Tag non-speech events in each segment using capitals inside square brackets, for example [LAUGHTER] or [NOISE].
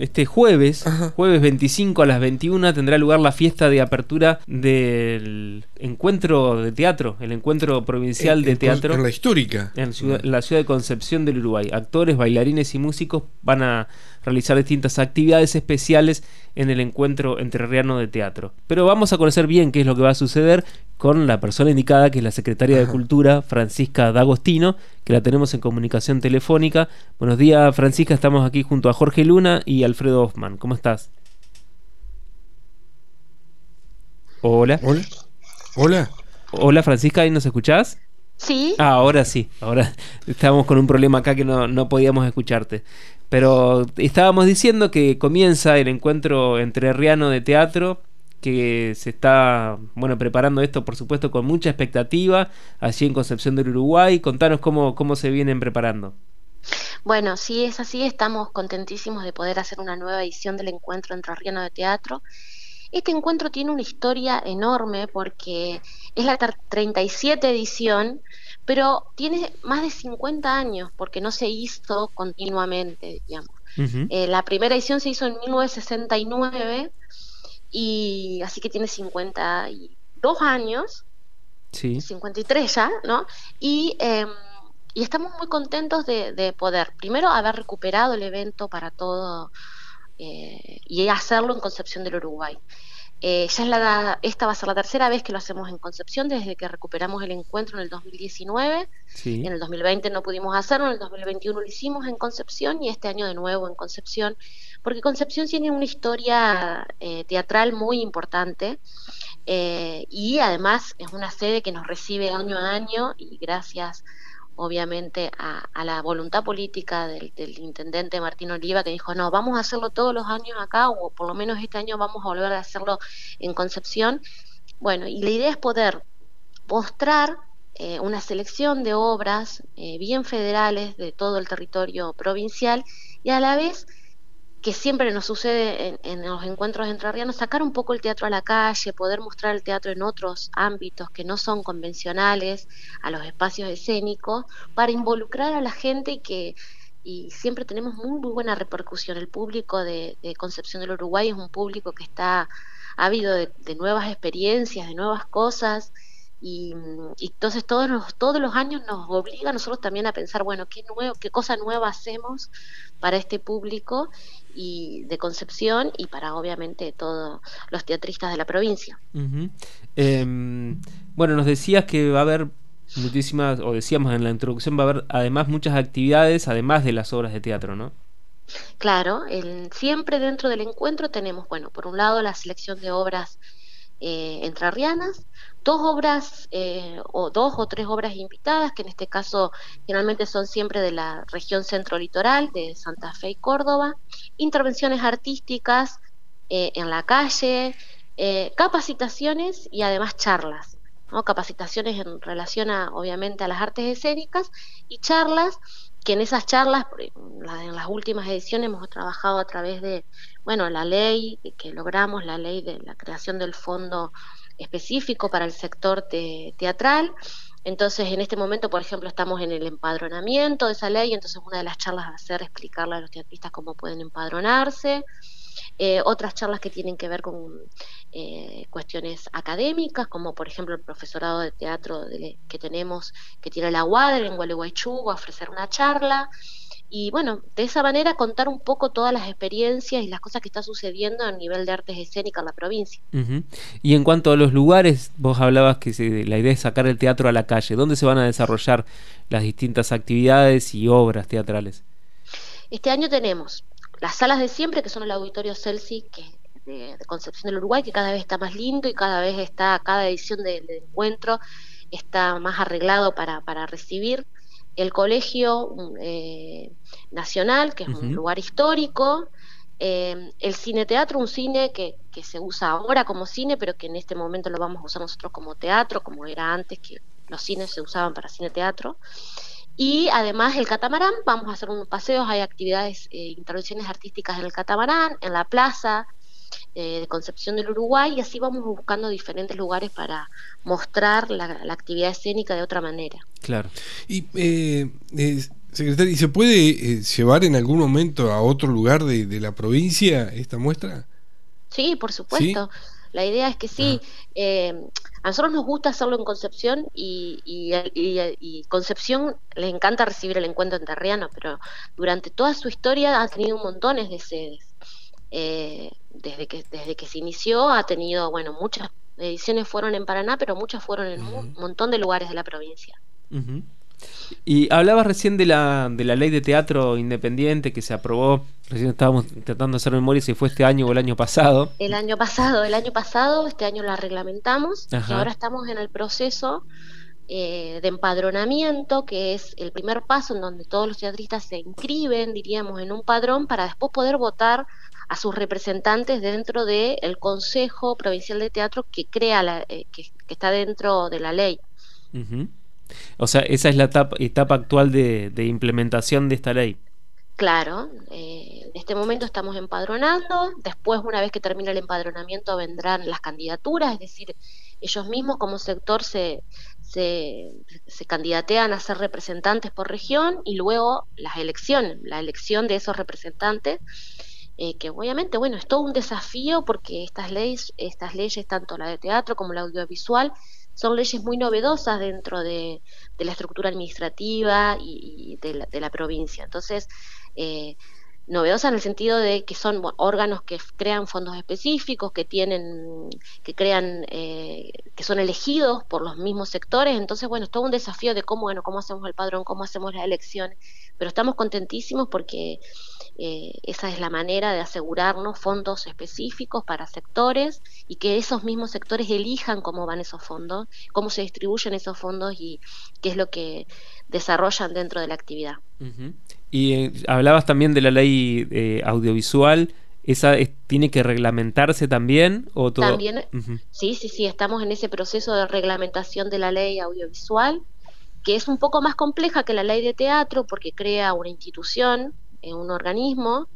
este jueves, jueves 25 a las 21, tendrá lugar la fiesta de apertura del encuentro de teatro, el encuentro provincial de teatro. En la histórica. En, la ciudad de Concepción del Uruguay. Actores, bailarines y músicos van a realizar distintas actividades especiales en el encuentro entrerriano de teatro. Pero vamos a conocer bien qué es lo que va a suceder con la persona indicada, que es la secretaria de Cultura, Francisca D'Agostino, que la tenemos en comunicación telefónica. Buenos días, Francisca. Estamos aquí junto a Jorge Luna y Alfredo Hoffman. ¿Cómo estás? Hola. Hola. Hola. Hola, Francisca, ¿ahí nos escuchás? Sí. Ah, ahora sí. Ahora [LAUGHS] estábamos con un problema acá que no, no podíamos escucharte. Pero estábamos diciendo que comienza el encuentro entre Riano de teatro que se está bueno preparando esto por supuesto con mucha expectativa allí en Concepción del Uruguay. Contanos cómo, cómo se vienen preparando. Bueno, sí es así, estamos contentísimos de poder hacer una nueva edición del encuentro entre Riano de Teatro. Este encuentro tiene una historia enorme porque es la 37 edición, pero tiene más de 50 años porque no se hizo continuamente, digamos. Eh, la primera edición se hizo en 1969 y así que tiene 52 años, sí. 53 ya, ¿no? Y, em, y estamos muy contentos de, poder, primero, haber recuperado el evento para todo eh, y hacerlo en Concepción del Uruguay. Eh, ya es la, esta va a ser la tercera vez que lo hacemos en Concepción desde que recuperamos el encuentro en el 2019. En el 2020 no pudimos hacerlo, en el 2021 lo hicimos en Concepción y este año de nuevo en Concepción, porque Concepción tiene una historia eh, teatral muy importante eh, y además es una sede que nos recibe año a año y gracias obviamente a, la voluntad política del, intendente Martín Oliva que dijo no vamos a hacerlo todos los años acá o por lo menos este año vamos a volver a hacerlo en Concepción bueno y la idea es poder mostrar eh, una selección de obras eh, bien federales de todo el territorio provincial y a la vez que siempre nos sucede en, los encuentros entrerrianos, sacar un poco el teatro a la calle, poder mostrar el teatro en otros ámbitos que no son convencionales, a los espacios escénicos, para involucrar a la gente y que y siempre tenemos muy, muy buena repercusión. El público de, Concepción del Uruguay es un público que está ávido de nuevas experiencias, de nuevas cosas, y, entonces todos los, todos los años nos obliga a nosotros también a pensar, bueno, qué nuevo, qué cosa nueva hacemos para este público y de Concepción y para obviamente todos los teatristas de la provincia. Em, bueno, nos decías que va a haber muchísimas, o decíamos en la introducción, va a haber además muchas actividades, además de las obras de teatro, ¿no? Claro, el, siempre dentro del encuentro tenemos, bueno, por un lado la selección de obras eh, entrerrianas, dos obras eh, o dos o tres obras invitadas, que en este caso generalmente son siempre de la región centro-litoral, de Santa Fe y Córdoba, intervenciones artísticas eh, en la calle, eh, capacitaciones y además charlas. ¿no? capacitaciones en relación a, obviamente, a las artes escénicas y charlas que en esas charlas, en las últimas ediciones hemos trabajado a través de, bueno, la ley que logramos, la ley de la creación del fondo específico para el sector teatral. Entonces, en este momento, por ejemplo, estamos en el empadronamiento de esa ley, entonces una de las charlas va a ser explicarle a los teatristas cómo pueden empadronarse. Eh, otras charlas que tienen que ver con eh, cuestiones académicas, como por ejemplo el profesorado de teatro que tenemos, que tiene la UADER en Gualeguaychú, a ofrecer una charla y bueno, de esa manera contar un poco todas las experiencias y las cosas que está sucediendo a nivel de artes escénicas en la provincia. Y en cuanto a los lugares, vos hablabas que la idea es sacar el teatro a la calle. ¿Dónde se van a desarrollar las distintas actividades y obras teatrales? Este año tenemos las salas de siempre, que son el Auditorio Celsi, que de, de, Concepción del Uruguay, que cada vez está más lindo y cada vez está, cada edición del encuentro está más arreglado para, para recibir. El Colegio eh, Nacional, que es un lugar histórico, eh, el cine teatro, un cine que, que, se usa ahora como cine, pero que en este momento lo vamos a usar nosotros como teatro, como era antes que los cines se usaban para cine teatro. Y además el catamarán, vamos a hacer unos paseos, hay actividades, eh, intervenciones artísticas en el catamarán, en la plaza, eh, de Concepción del Uruguay y así vamos buscando diferentes lugares para mostrar la, actividad escénica de otra manera. Claro. Y eh, Secretario, ¿y se puede eh, llevar en algún momento a otro lugar de, de la provincia esta muestra? Sí, por supuesto. La idea es que sí. Eh, a nosotros nos gusta hacerlo en Concepción y, y, Concepción le encanta recibir el encuentro enterriano, pero durante toda su historia ha tenido montones de sedes. Eh, desde, que, desde que se inició ha tenido, bueno, muchas ediciones fueron en Paraná, pero muchas fueron en un montón de lugares de la provincia. Y hablabas recién de la, de la ley de teatro independiente que se aprobó, recién estábamos tratando de hacer memoria si fue este año o el año pasado. El año pasado, el año pasado, este año la reglamentamos y ahora estamos en el proceso eh, de empadronamiento, que es el primer paso en donde todos los teatristas se inscriben, diríamos, en un padrón para después poder votar a sus representantes dentro del Consejo Provincial de Teatro que crea la, eh, que, está dentro de la ley. O sea, esa es la etapa, actual de, implementación de esta ley. Claro, eh, en este momento estamos empadronando, después una vez que termine el empadronamiento vendrán las candidaturas, es decir, ellos mismos como sector se, se, candidatean a ser representantes por región y luego las elecciones, la elección de esos representantes, eh, que obviamente, bueno, es todo un desafío porque estas leyes, estas leyes, tanto la de teatro como la audiovisual, son leyes muy novedosas dentro de, la estructura administrativa y, de, la, provincia. Entonces, eh, novedosas en el sentido de que son órganos que crean fondos específicos, que tienen, que crean, eh, que son elegidos por los mismos sectores. Entonces, bueno, es todo un desafío de cómo, bueno, cómo hacemos el padrón, cómo hacemos la elección. Pero estamos contentísimos porque eh, esa es la manera de asegurarnos fondos específicos para sectores y que esos mismos sectores elijan cómo van esos fondos, cómo se distribuyen esos fondos y qué es lo que desarrollan dentro de la actividad. Y eh, hablabas también de la ley eh, audiovisual. ¿Esa tiene que reglamentarse también? O todo? También, sí, sí, sí, estamos en ese proceso de reglamentación de la ley audiovisual, que es un poco más compleja que la ley de teatro porque crea una institución en un organismo.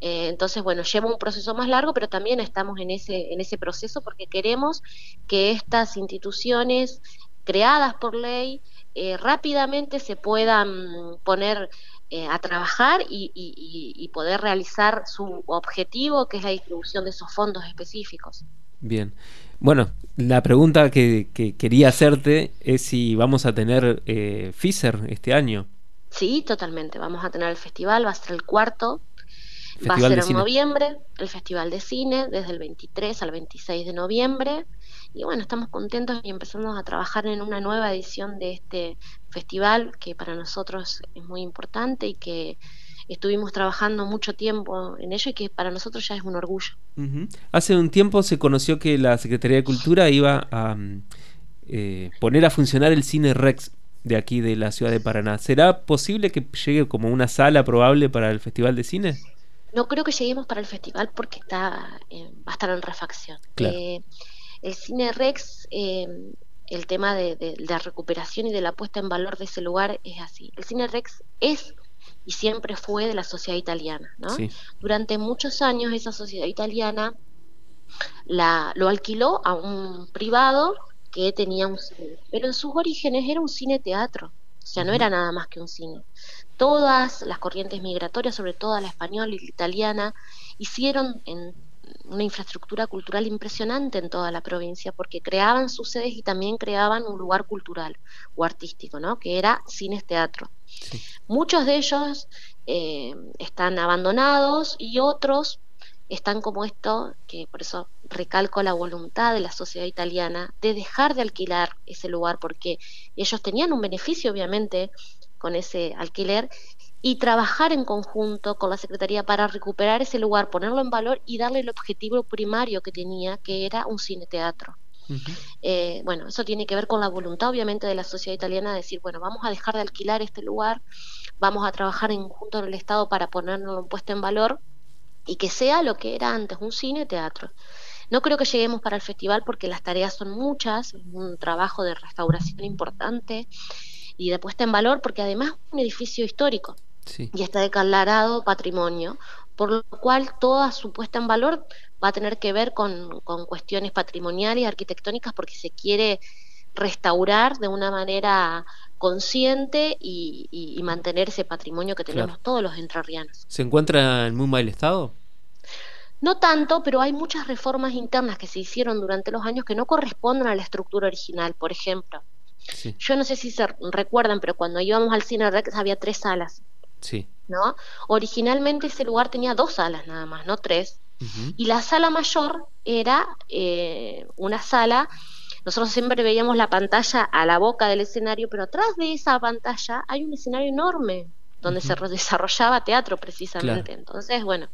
Eh, entonces, bueno, lleva un proceso más largo, pero también estamos en ese, en ese proceso porque queremos que estas instituciones creadas por ley eh, rápidamente se puedan poner eh, a trabajar y, y, poder realizar su objetivo, que es la distribución de esos fondos específicos. Bien. Bueno, la pregunta que, que quería hacerte es si vamos a tener eh, FISER este año. Sí, totalmente. Vamos a tener el festival, va a ser el cuarto. va a ser en noviembre, el Festival de Cine, desde el 23 al 26 de noviembre. Y bueno, estamos contentos y empezamos a trabajar en una nueva edición de este festival que para nosotros es muy importante y que estuvimos trabajando mucho tiempo en ello y que para nosotros ya es un orgullo. Hace un tiempo se conoció que la Secretaría de Cultura iba a mm, eh, poner a funcionar el Cine Rex de aquí de la ciudad de Paraná. ¿Será posible que llegue como una sala probable para el Festival de Cine? No creo que lleguemos para el festival porque está va a estar en refacción. Eh, el Cine Rex, eh, el tema de, la recuperación y de la puesta en valor de ese lugar es así. El Cine Rex es y siempre fue de la sociedad italiana. ¿no? Durante muchos años esa sociedad italiana la, lo alquiló a un privado que tenía un cine, pero en sus orígenes era un cine teatro, o sea, no era nada más que un cine. Todas las corrientes migratorias, sobre todo la española y la italiana, hicieron en una infraestructura cultural impresionante en toda la provincia porque creaban sus sedes y también creaban un lugar cultural o artístico, ¿no? que era cines teatro. Muchos de ellos eh, están abandonados y otros están como esto, que por eso recalco la voluntad de la sociedad italiana de dejar de alquilar ese lugar, porque ellos tenían un beneficio, obviamente, con ese alquiler, y trabajar en conjunto con la Secretaría para recuperar ese lugar, ponerlo en valor y darle el objetivo primario que tenía, que era un cine-teatro. Eh, bueno, eso tiene que ver con la voluntad, obviamente, de la sociedad italiana de decir, bueno, vamos a dejar de alquilar este lugar, vamos a trabajar en junto en el Estado para ponerlo puesto en valor y que sea lo que era antes, un cine teatro. No creo que lleguemos para el festival porque las tareas son muchas, un trabajo de restauración importante y de puesta en valor porque además es un edificio histórico y está declarado patrimonio, por lo cual toda su puesta en valor va a tener que ver con, con cuestiones patrimoniales y arquitectónicas porque se quiere restaurar de una manera consciente y, mantener ese patrimonio que tenemos todos los entrerrianos. ¿Se encuentra en muy mal estado? No tanto, pero hay muchas reformas internas que se hicieron durante los años que no corresponden a la estructura original. Por ejemplo, yo no sé si se recuerdan, pero cuando íbamos al cine Rex había tres salas. Sí. ¿No? Originalmente ese lugar tenía dos salas nada más, no tres. Y la sala mayor era eh, una sala nosotros siempre veíamos la pantalla a la boca del escenario, pero atrás de esa pantalla hay un escenario enorme donde se desarrollaba teatro precisamente. Entonces, bueno,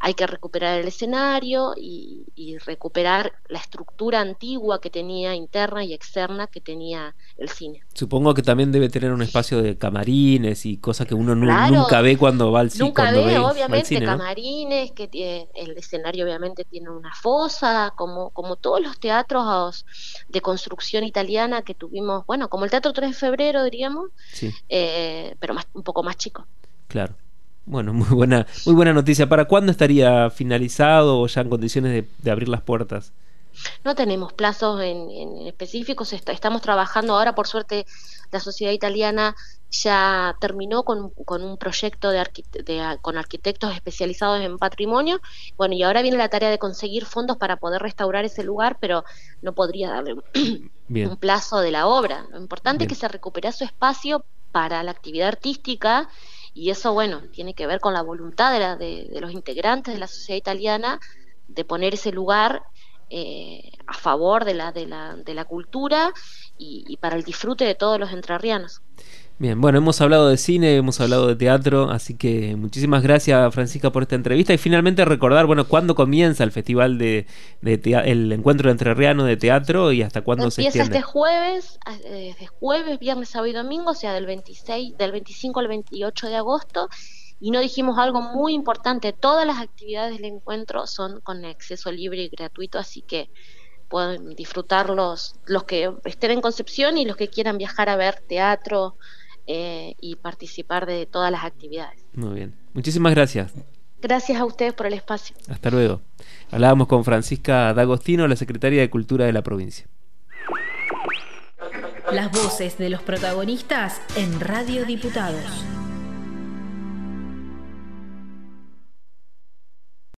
hay que recuperar el escenario y, recuperar la estructura antigua que tenía interna y externa que tenía el cine. Supongo que también debe tener un espacio de camarines y cosas que uno nunca ve cuando va al cine. Nunca ve, obviamente, camarines, que tiene, el escenario obviamente tiene una fosa, como, como todos los teatros de construcción italiana que tuvimos, bueno, como el Teatro 3 de Febrero, diríamos, eh, pero más, un poco más chico. Claro. Bueno, [LAUGHS] muy buena, muy buena noticia. ¿Para cuándo estaría finalizado o ya en condiciones de, abrir las puertas? No tenemos plazos en, específicos. estamos trabajando ahora, por suerte, la sociedad italiana ya terminó con, un proyecto de, con arquitectos especializados en patrimonio. Bueno, y ahora viene la tarea de conseguir fondos para poder restaurar ese lugar, pero no podría darle un [COUGHS] plazo de la obra. Lo importante es que se recupere su espacio para la actividad artística y eso, bueno, tiene que ver con la voluntad de, los integrantes de la sociedad italiana de poner ese lugar eh, a favor de la, de la, de la cultura y, para el disfrute de todos los entrerrianos. Bien, bueno, hemos hablado de cine, hemos hablado de teatro, así que muchísimas gracias Francisca por esta entrevista y finalmente recordar, bueno, cuándo comienza el festival de, el encuentro entrerriano de teatro y hasta cuándo se extiende. Empieza este jueves, desde eh, jueves, viernes, sábado y domingo, o sea, del 26, del 25 al 28 de agosto. Y no dijimos algo muy importante, todas las actividades del encuentro son con acceso libre y gratuito, así que pueden disfrutarlos los que estén en Concepción y los que quieran viajar a ver teatro, eh, y participar de todas las actividades. Muy bien. Muchísimas gracias. Gracias a ustedes por el espacio. Hasta luego. Hablábamos con Francisca D'Agostino, la secretaria de Cultura de la provincia. Las voces de los protagonistas en Radio Diputados.